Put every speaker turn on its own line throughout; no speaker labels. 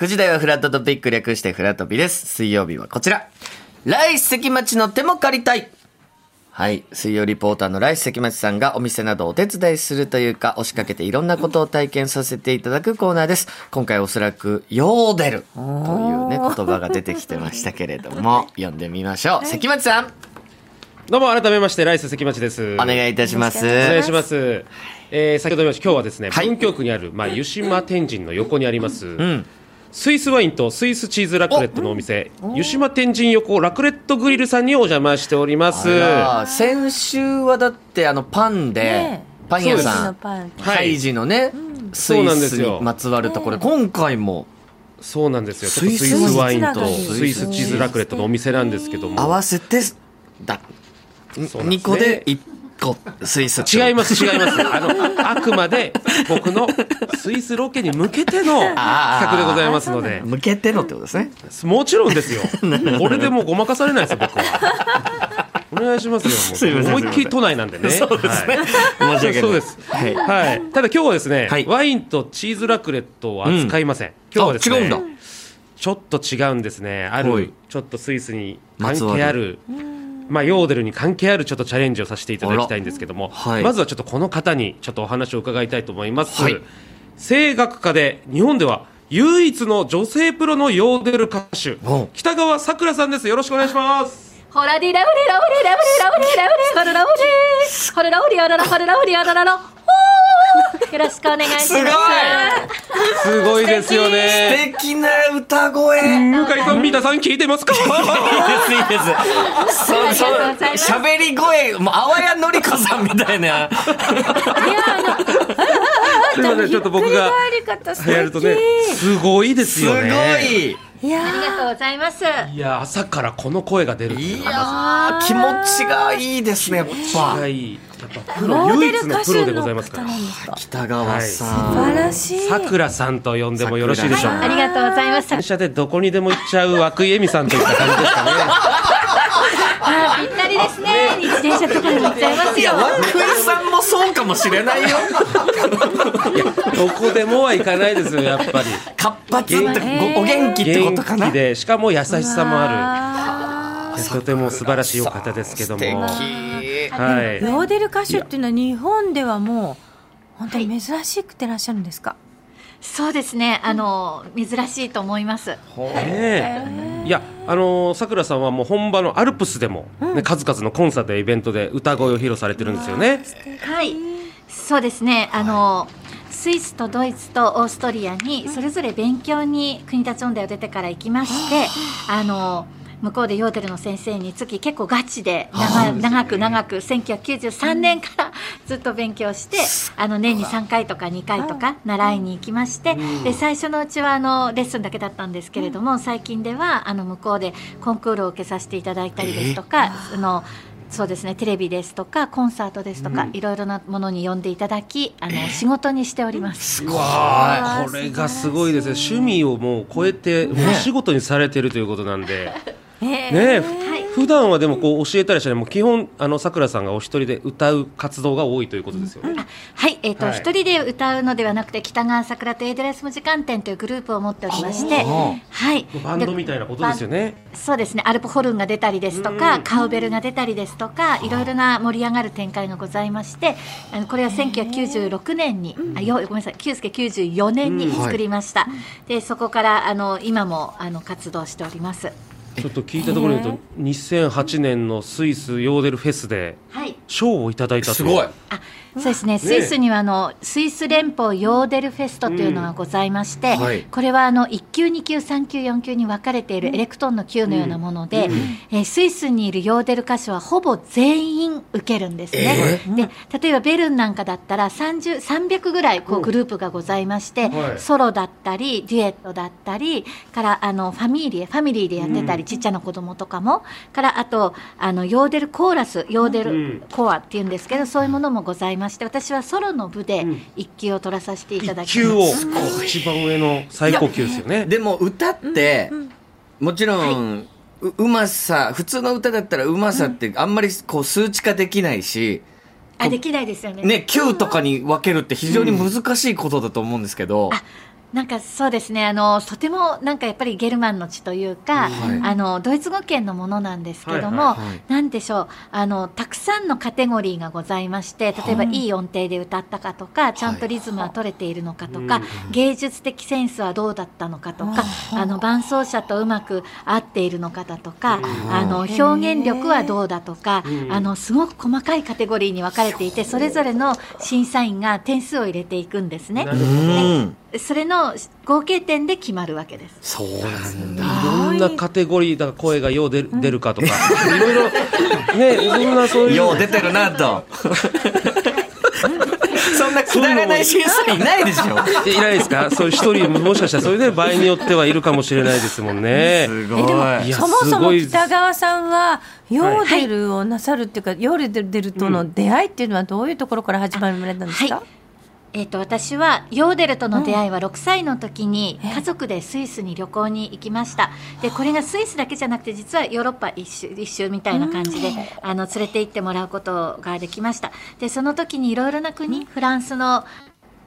9時台はフラットトピック略してフラトピです。水曜日はこちら。来関町の手も借りたい。はい。水曜リポーターの来関町さんがお店などお手伝いするというか、押しかけていろんなことを体験させていただくコーナーです。今回おそらく、ヨーデルというね、言葉が出てきてましたけれども、読んでみましょう。関町さん。
どうも改めまして、ライス関町です。
お願いいたします。お
願いします。えー、先ほど言いました、今日はですね、はい、文京区にある、まあ、湯島天神の横にあります、うんスイスワインとスイスチーズラクレットのお店湯島天神横ラクレットグリルさんにお邪魔しております。
先週はだってあのパンで、ね、パン屋さんハイジのね、スイスにまつわるところ、今回も。
そうなんですよ。スイス。ワインとスイスチーズラクレットのお店なんですけども。
合わせてだ。2個で1個スイス
違います違いますあのあくまで僕のスイスロケに向けての企画でございますので
向けてのってことですね
もちろんですよ これでもうごまかされないですよ僕はお願いしますよ。もう思いっきり都内なんでね。
そうですね。申し訳ない。
そうです。はい。はい。ただ今日はですね、ワインとチーズラクレットを扱いません。今日はですね。違うんだ。ちょっと違うんですね。ある、ちょっとスイスに関係ある。まあ、ヨーデルに関係あるちょっとチャレンジをさせていただきたいんですけども、はい、まずはちょっとこの方にちょっとお話を伺いたいと思います。はい、声楽家で日本では唯一の女性プロのヨーデル歌手、北川さくらさんです。よろしくお願いします。
ホラディラウリラウリラウリラウリラウリホララウリホララウリアララホララウリアラララよろしくお願いします。
すごいですよ
ね。素敵な歌声。
向井さん、皆さん聞いてますか？いい
ですいいです。そうそう喋り声、もうあわやのりこさんみたいな。いやあ
の。すみません、ちょっと僕がやるとね、すごいですよね。
すごい。
いやありがとうございます。
いや朝からこの声が出る
いや気持ちがいいですねやっぱ。
いい。やっぱプロ唯一のプロでございますから。
北川さ
ん。素晴らしい。
さくらさんと呼んでもよろしいでしょうか？
ありがとうございます。
電車でどこにでも行っちゃう涌井恵美さんといった感じですかね。
あぴったりですね。自転車とかに行っちゃいますよ。
涌井さんもそうかもしれないよ。いや
どこでもは行かないですよやっぱり。
活発ってお元気ってことかな。
でしかも優しさもある。とても素晴らしいお方ですけども。
はい、ヨーデル歌手っていうのは日本ではもう本当に珍しくてらっしゃるんですか、そうですね。あの珍しいと思います。
いや、あのさくらさんはもう本場のアルプスでも、ね、うん、数々のコンサートやイベントで歌声を披露されてるんですよね。
はい。そうですね。あの、はい、スイスとドイツとオーストリアにそれぞれ勉強に国立音大を出てから行きまして、あの。向こうでヨーデルの先生につき結構ガチで長長く長く1993年からずっと勉強してあの年に3回とか2回とか習いに行きましてで最初のうちはあのレッスンだけだったんですけれども最近ではあの向こうでコンクールを受けさせていただいたりですとかあのそうですねテレビですとかコンサートですとか、いろいろなものに呼んでいただきあの、仕事にしております。
すごい。これがすごいですね。趣味をもう超えて、もうお仕事にされてるということなんで。ね、普段はでもこう教えたりしない。もう基本あのさくらさんがお一人で歌う活動が多いということですよね。
はい、えっ、ー、と一、はい、人で歌うのではなくて北川桜とエイデラスム時間展というグループを持っておりまして、はい、
バンドみたいなことですよね。
そうですね。アルプホルンが出たりですとか、カウベルが出たりですとか、いろいろな盛り上がる展開がございまして、あのこれは1996年に、あよごめんなさい、994年に作りました。でそこからあの今もあの活動しております。
ちょっと聞いたところによると2008年のスイスヨーデルフェスで賞をいただいた
すごい。
あそうですね、スイスにはあのスイス連邦ヨーデルフェストというのがございまして、
うんはい。
これはあの1級、2級、3級、4級に分かれているエレクトーンの級のようなもので、えースイスにいるヨーデル歌手はほぼ全員受けるんですね。で例えばベルンなんかだったら30 300ぐらいこうグループがございまして、
はい。
ソロだったりデュエットだったりからあのファミリーファミリーでやってたり、ちっちゃな子供とかもからあとあのヨーデルコーラスヨーデルコアっていうんですけど、そういうものもございまして私はソロの部で一級を取らさせていただ
一
きます。
級を。一番上の最高級ですよね。
でも歌って、もちろん、ううまさ普通の歌だったらうまさってあんまりこう数値化できないし、
あできないですよね。
ね、級とかに分けるって非常に難しいことだと思うんですけど、
なんかそうですねあのとてもなんかやっぱりゲルマンの地というか、
はい。
あのドイツ語圏のものなんですけども、
はい
はいはい。
なんでしょうあのたくさんのカテゴリーがございまして例えば、い。い音程で歌ったかとかちゃんとリズムは取れているのかとか、芸術的センスはどうだったのかとか、あの伴奏者とうまく合っているのかだとか、あの表現力はどうだとか、あのすごく細かいカテゴリーに分かれていてそれぞれの審査員が点数を入れていくんですね。それの合計点で決まるわけです。
そうなんだ。
いろんなカテゴリーだ声がよう出る出るかとか、いろいろ。ねいろんなそういう。
よう出てるなと。そんなくだらない審査員いないでしょ。
いないですか？そういう一人もしかしたらそれで場合によってはいるかもしれないですもんね。
すごい。
そもそも北川さんはヨーデルをなさるっていうか、ヨーデルとの出会いっていうのはどういうところから始まられたんですか、
はいえっと私はヨーデルとの出会いは6歳の時に家族でスイスに旅行に行きました。でこれがスイスだけじゃなくて実はヨーロッパ一周一周みたいな感じであの連れて行ってもらうことができました。でその時にいろいろな国フランスの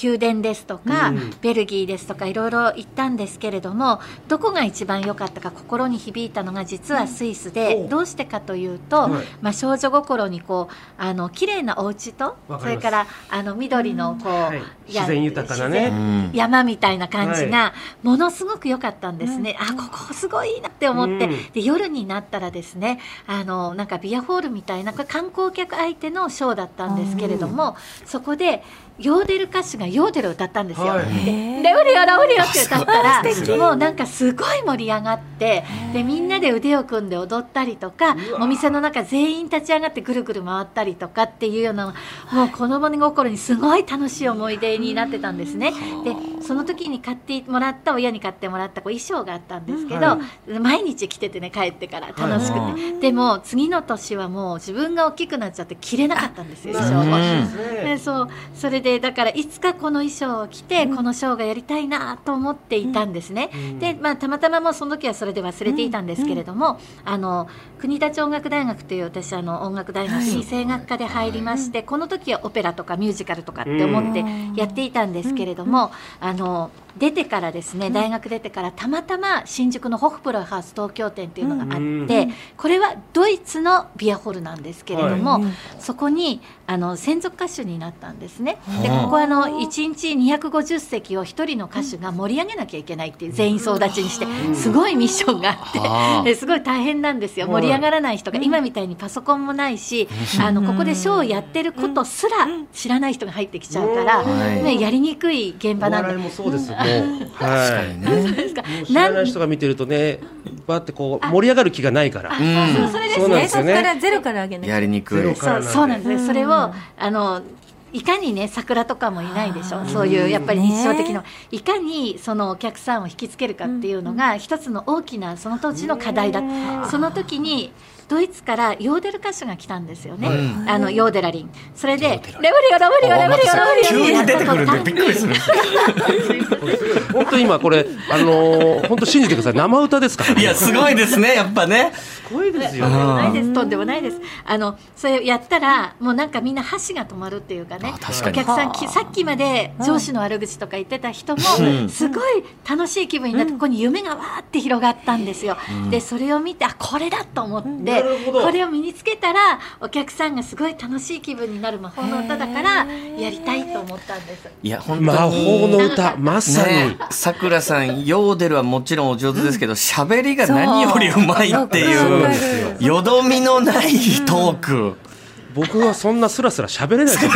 宮殿ですとか、ベルギーですとかいろいろ行ったんですけれどもどこが一番良かったか心に響いたのが実はスイスで、どうしてかというと、
はい。
まあ、少女心にこうあの綺麗なお家とそれからあの緑のこう、
はい。
や
自然豊かなね。
山みたいな感じがものすごく良かったんですね、あここすごいなって思って、
うん。
で夜になったらですねあのなんかビアホールみたいなこれ観光客相手のショーだったんですけれども、そこでヨーデル歌手がヨーデルを歌ったんですよ。
はい。
でレオリオラオリオって歌ったらもうなんかすごい盛り上がってでみんなで腕を組んで踊ったりとかお店の中全員立ち上がってぐるぐる回ったりとかっていうようなもう子供心にすごい楽しい思い出になってたんですね。でその時に買ってもらった親に買ってもらったこう衣装があったんですけど、毎日着ててね帰ってから楽しくて、でも次の年はもう自分が大きくなっちゃって着れなかったんですよ衣装を。でそうそれでだからいつかこの衣装を着て、このショーがやりたいなと思っていたんですね、で、まあ、たまたまもうその時はそれで忘れていたんですけれども、あの国立音楽大学という私あの音楽大学に声楽科で入りまして、この時はオペラとかミュージカルとかって思ってやっていたんですけれども、あの出てからですね大学出てからたまたま新宿のホフプロハウス東京店っていうのがあって、これはドイツのビアホールなんですけれども、そこにあの専属歌手になったんですね。でここはあの1日250席を1人の歌手が盛り上げなきゃいけないっていう全員総立ちにしてすごいミッションがあってですごい大変なんですよ。盛り上がらない人が今みたいにパソコンもないしあのここでショーをやってることすら知らない人が入ってきちゃうから、
はい。
ね、やりにくい現場なんで。
もそうですよ。もうはい。
そうですか。
もう知らない人が見てるとね、バってこう盛り上がる気がないから。
そうそれですね。そこからゼロから上げない
やりにくい。
そうそうなんです、それをあのいかにね桜とかもいないでしょそういうやっぱり日常的な、いかにそのお客さんを引きつけるかっていうのが一つの大きなその土地の課題だ。その時にドイツからヨーデル歌手が来たんですよね、あのヨーデラリン。それで「レブリオレブリオレブリオレブリオ」
急に出てくるんでびっくりする
本当今これあのー本当信じてください。生歌ですからね。
いやすごいですね。やっぱね。
すごいですよ
とんでも
ね。
ないです、とんでもないです。あの、それやったら、もうなんかみんな箸が止まるっていうかね。
かに。
お客さん、きさっきまで上司の悪口とか言ってた人も、すごい楽しい気分になって、ここに夢がわーって広がったんですよ。で、それを見て、あ、これだと思って、これを身につけたら、お客さんがすごい楽しい気分になる魔法の歌だから、やりたいと思ったんです。
いや本当に。
魔法の歌。まさに。
ねさくらさんヨーデルはもちろんお上手ですけど喋、りが何よりうまいっていうよどみのないトーク、
僕はそんなスラスラ喋れないですよ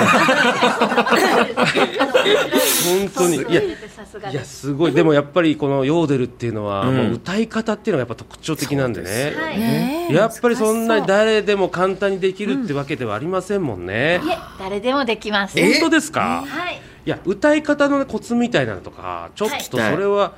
本当に。いやいやすごい。でもやっぱりこのヨーデルっていうのは、もう歌い方っていうのがやっぱ特徴的なんでね。やっぱりそんなに誰でも簡単にできるってわけではありませんもんね、
いえ誰でもできます。
本当ですか、
はい
いや歌い方のコツみたいなのとかちょっとそれは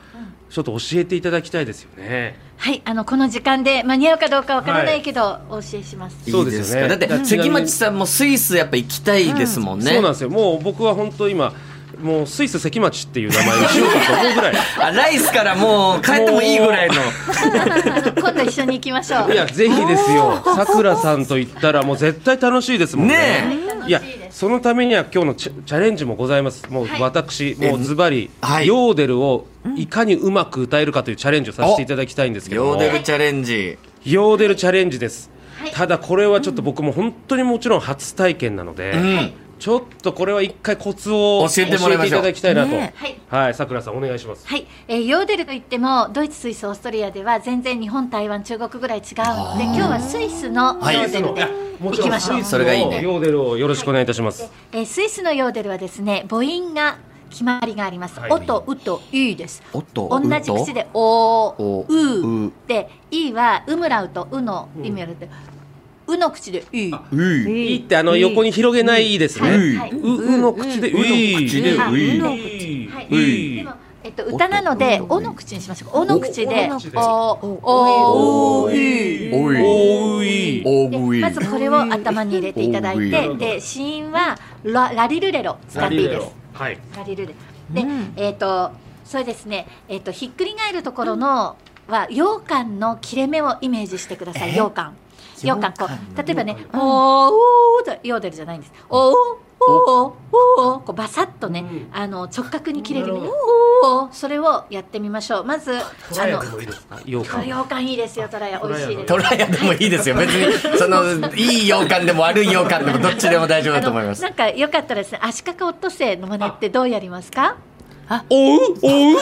ちょっと教えていただきたいですよね。
はいあのこの時間で間に合うかどうかわからないけど、お教えします。
そうですよね。
いいかだって
うん
関町さんもスイスやっぱ行きたいですもんね、
そうなんですよ。もう僕は本当今もうスイス関町っていう名前にしようかと思うぐらい。
あライスからもう帰ってもいいぐらいの。
今度一緒に行きましょう。
いやぜひですよ。さくらさんと言ったらもう絶対楽しいですもんね。
ね
いやそのためには今日のチャチャレンジもございます。もう
はい。
私、もうズバリ、
はい。
ヨーデルをいかにうまく歌えるかというチャレンジをさせていただきたいんですけども。
ヨーデルチャレンジ。
ヨーデルチャレンジです、
はい。
ただこれはちょっと僕も本当にもちろん初体験なので、
ん
ちょっとこれは一回コツを
教えてもらいましょう。
教えていただきたいなと、
ね
はい。
はいさくらさんお願いします。
はい、えーヨーデルといってもドイツ、スイス、オーストリアでは全然日本、台湾、中国ぐらい違うので今日はスイスのヨーデルで
もちろん。
いきましょう。
スイス
それがいいね。
のヨーデルをよろしくお願いいたします。
えースイスのヨーデルはですね母音が決まりがあります。
はい。
おとうといです。
おと
同じ口でお
お
う
う
でいはウムラウとうの意味を言って、うの口でい。
うい。
い。いってあの横に広げないいいですね。ううの口でう
うの口で
う
い。
うの
い
はい。
い。
でもえっと歌なのでおの口にしましょう。おの口で。
おの
口で。
おおおい。
おい。
おうい
おい。
まずこれを頭に入れていただい
お
て
い。
で子音はララリルレロ。使っていいです。
はい。
ラリルレで、えっ、とそれですね。えっ、とひっくり返るところのは羊羹の切れ目をイメージしてください。羊羹羊羹こう例えばね「おーおー」とヨーデルじゃないんです「おーおーおー」こうバサッとね、あの直角に切れるおーそれをやってみましょう。まずあの
羊羹
いいですよトラヤ美味しいです。
トラヤでもいいですよ。別に そのいい羊羹でも悪い羊羹でもどっちでも大丈夫だと思います。
なんかよかったらですね足利オットセイの真似ってどうやりますか？
おうおう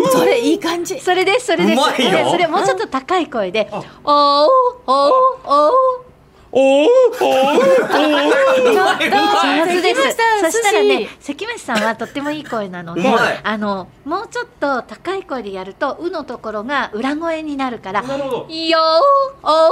おう。
それいい感じ。
それですそれです。
うまいよ。
でそれもうちょっと高い声で「おーおーおー
おうおうおう
上手です
関町さん
そしたらね
寿
関町さんはとってもいい声なので
うまい
あのもうちょっと高い声でやると「う」のところが裏声になるから「
なるほど
よーおー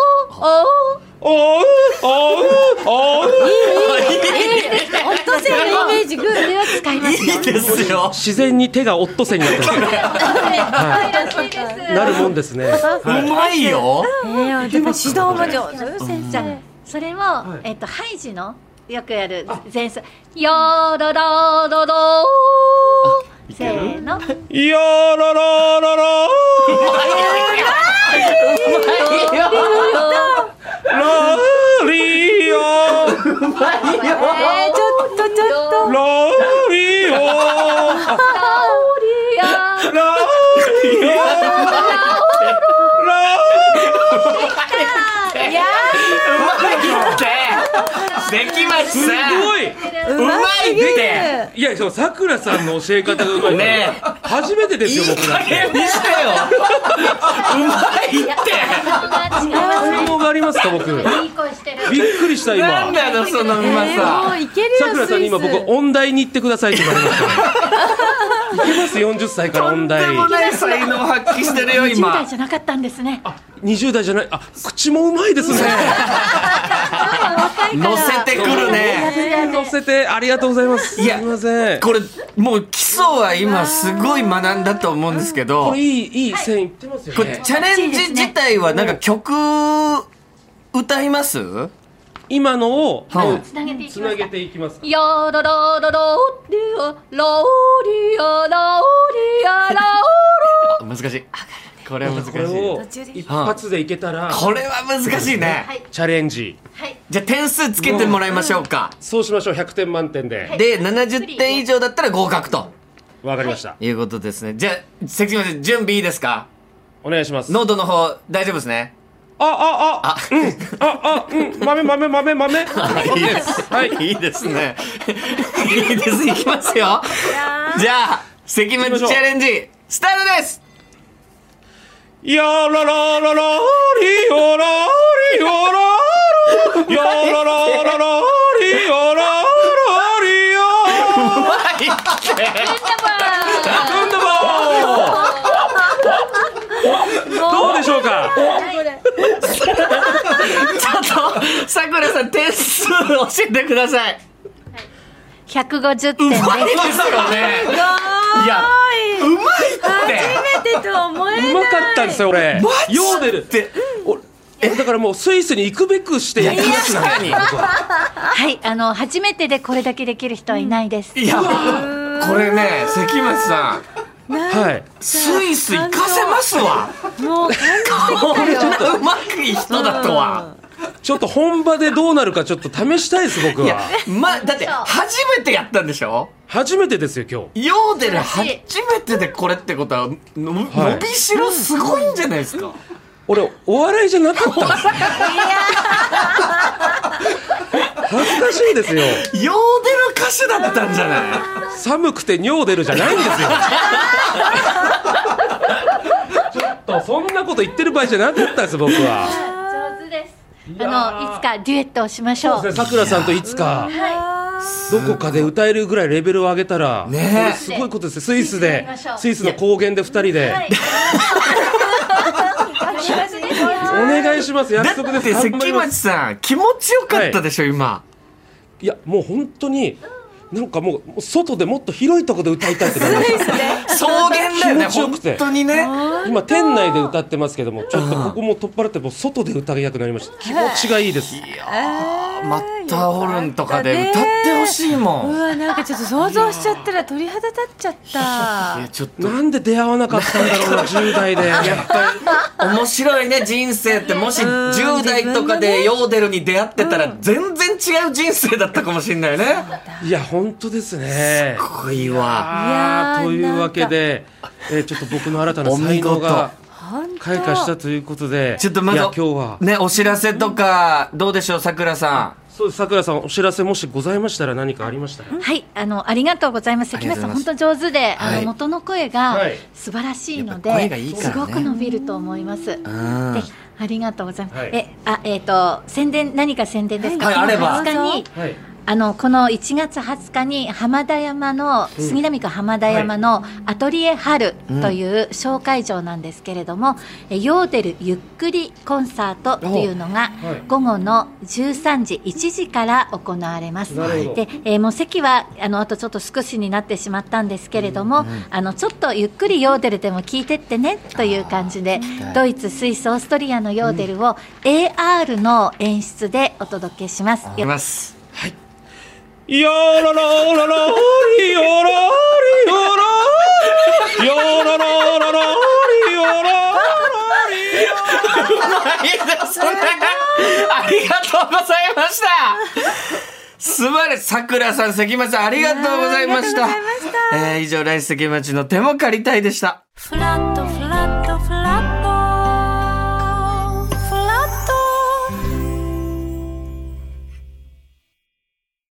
おー
おうおうおう
オットセイのイメージグ
それを使いますよ
いいですよ
自然に手がオットセイになってる
はいらしいです
なるもんですね
うまいよ
えー、でも指導も上手先
じゃあ
生
それを、えっとハイジのよくやる前奏「よーろろろろー」せーの。
よららららラリオ。
えー、ちょっとちょっと
ラリオ。ラリオラ
いや
うまいって関町
すごい。
ー
うまいって。
いやそうさくらさんの教え方がうまい。
ね。え
初めてですよ
いい加
僕だって
減にしてよ。うまいって。
がありますか僕びっ
いい声してる
くりした
なん
今
だよそのうまさ
さくらさんに今僕音大に行ってくださいって言われましたねいけます40歳から音大
とんでもない才能発揮してるよ
10
今
代じゃなかったんですね
20代じゃないあ口もうまいですね
乗せてくるね。
乗せてありがとうございます。す
いや
みません。
これもう基礎は今すごい学んだと思うんですけど。
これいいいい線いってますよ
これ
ね
チャレンジ自体はなんか曲歌います？
今のを
つなげていきますか。
ていきます
よろろろろりおろりおろりおろ
難しいこれは難し
これ
い
を一発でいけたら
これは難しいね。
はい
チャレンジ。
はい。
じゃあ点数つけてもらいましょうか。
そうしましょう。100点満点で。
で70点以上だったら合格と。
わかりました。
いうことですね。じゃあ関町さん準備いいですか？
お願いします。
ノートの方大丈夫ですね？
あああ。うん。ああうん。豆豆豆豆。
いいです。
はい。
いいですね。いいです。いきますよ。じゃあ、関町チャレンジ、スタートです
やららららりおらりおらよららららりよららりよ
うまいって
ガンダバーどうでしょうか
ちょっとさくらさん点数教えてください
150点です
うまいですよねいやうまいって
初めてとは思えない。う
まかったんですよ俺。
マジ
ヨーデル
って。
えだからもうスイスに行くべくしてやってます
確かに。
はいあの初めてでこれだけできる人はいないです、
いやこれね関町さん。
はい。
スイス行かせますわ。
もう感
こんなうまくいい人だとは
ちょっと本場でどうなるかちょっと試したいです僕
いや
は
まだって初めてやったんでしょ？
初めてですよ今日。
ヨーデル初めてでこれってことはの伸びしろすごいんじゃないですか、
俺お笑いじゃなかったんですね恥ずかしいですよ。
ヨーデル歌手だったんじゃない？
寒くて尿出るじゃないんですよ。ちょっとそんなこと言ってる場合じゃなかったです僕は
あのいつかデュエットをしましょう。
さくらさんといつかどこかで歌えるぐらいレベルを上げたら、
ね。
すごいことですよスイスで
スイス
の高原で二人で、
はい。
お願いします。約束です。
だって関町さん気持ちよかったでしょ、今。
い。やもう本当になんかもう外でもっと広いところで歌いたいってなりました。
草原だよね本当にね。
今店内で歌ってますけどもちょっとここも取っ払ってもう外で歌いたくなりました。気持ちがいいです。
マッターホルンとかで歌ってほしいもん、
うわなんかちょっと想像しちゃったら鳥肌立っちゃった。
いやちょっと。
なんで出会わなかったんだろうな10代で。
やっぱり。面白いね人生って。もし10代とかでヨーデルに出会ってたら全然違う人生だったかもしれないよね。
いや本当ですね。
すごいわ。
いやー
あーというわけで、えーちょっと僕の新たな才能が開花したということで
ちょっとまだ
いや今日は。
ねお知らせとかどうでしょうさくらさ
そうですさくらさんお知らせもしございましたら何かありました？ら
はい、あのありがとうございます。関町さん本当上手で、あ
はい。
の元の声が
はい。
素晴らしいので、
やっぱ声がいいからね。
すごく伸びると思います。ぜ
ん。
ひありがとうございます。
はい。
え、あ、えっ、と宣伝何か宣伝ですか？
はいあれば。
20日に。
はい
あのこの1月20日に浜田山の杉並区浜田山のアトリエ春という小会場なんですけれども、えヨーデルゆっくりコンサートというのが
はい。
午後の13時1時から行われます。で、えーもう席はあのあとちょっと少しになってしまったんですけれども、あのちょっとゆっくりヨーデルでも聞いてってねという感じでドイツ、スイス、オーストリアのヨーデルを AR の演出でお届けします。
います
よららららりよらりよらよららららりよらりよ
いいですねありがとうございました素晴らしいさくらさん関町さんありがとうございましたえー以上来世関町の手も借りたいでした
フラッ